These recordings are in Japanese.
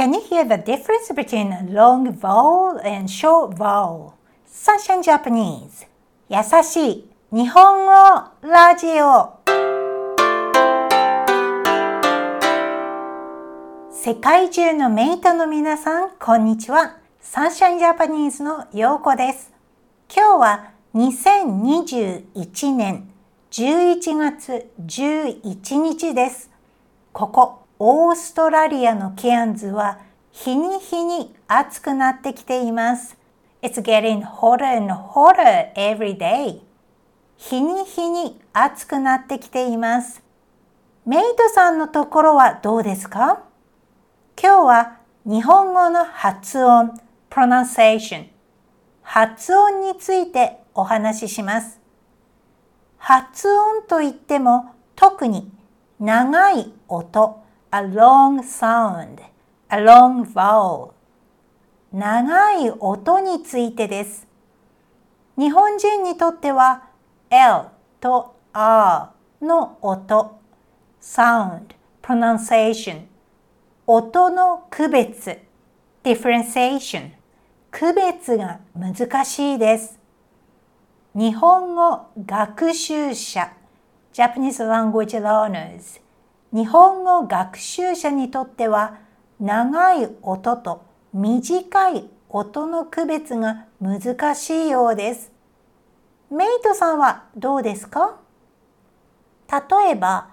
Can you hear the difference between long vowel and short vowel? Sunshine Japanese 優しい日本語ラジオ世界中のメイトの皆さん、こんにちは。サンシャインジャパニーズのようこです。今日は2021年11月11日です。ここ、オーストラリアのケアンズは日に日に暑くなってきています。It's getting hotter and hotter every day. 日に日に暑くなってきています。メイトさんのところはどうですか？今日は日本語の発音、pronunciation、発音についてお話しします。発音といっても特に長い音、a long sound, a long vowel 長い音についてです。日本人にとっては L と R の音、sound, pronunciation 音の区別 differentiation 区別が難しいです。日本語学習者 Japanese language learners 日本語学習者にとっては長い音と短い音の区別が難しいようです。メイトさんはどうですか？例えば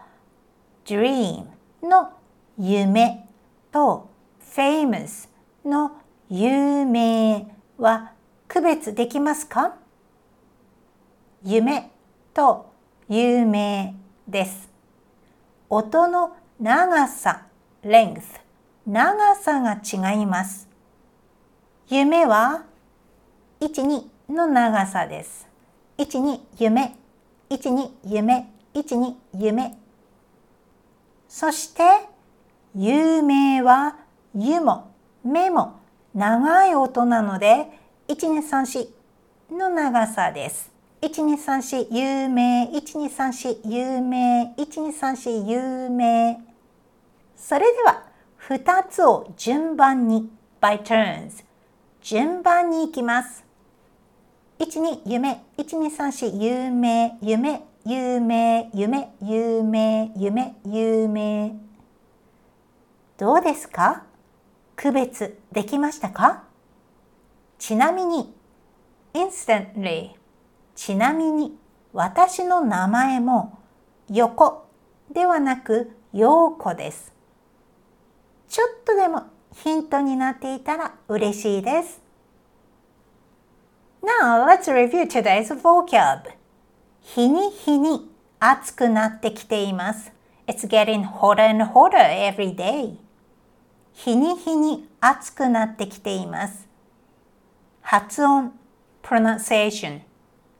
dream の夢と famous の有名は区別できますか？夢と有名です。音の長さ length 長さが違います。夢は12の長さです。12夢12夢12夢そして有名は湯も目も長い音なので1234の長さです。1234有名1234有名1234有名それでは2つを順番に by turns 順番に行きます。12夢1234有名夢有名夢有名夢有名どうですか？区別できましたか？ちなみに instantly ちなみに私の名前も横ではなく陽子です。ちょっとでもヒントになっていたら嬉しいです。Now let's review today's vocab. 日に日に暑くなってきています。It's getting hotter and hotter every day. 日に日に暑くなってきています。発音 pronunciation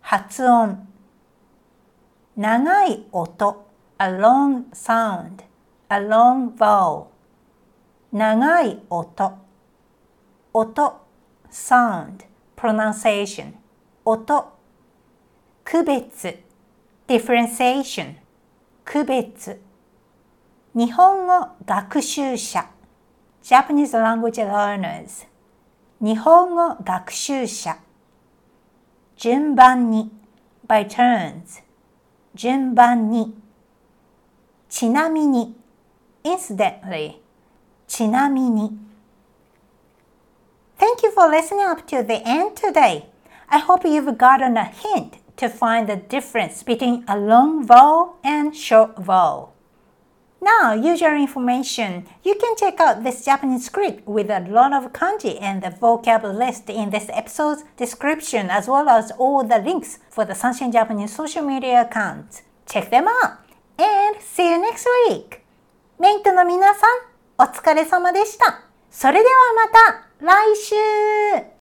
発音長い音 a long sound a long vowel 長い音音 sound pronunciation 音区別 differentiation 区別日本語学習者 Japanese language learners 日本語学習者順番に by turns 順番にちなみに incidentally ちなみに Thank you for listening up to the end today. I hope you've gotten a hint to find the difference between a long vowel and short vowel. Now, usual information. You can check out this Japanese script with a lot of kanji and the vocab list in this episode's description as well as all the links for the Sunshine Japanese social media accounts. Check them out and see you next week! メイトの皆さん、お疲れ様でした。それではまた来週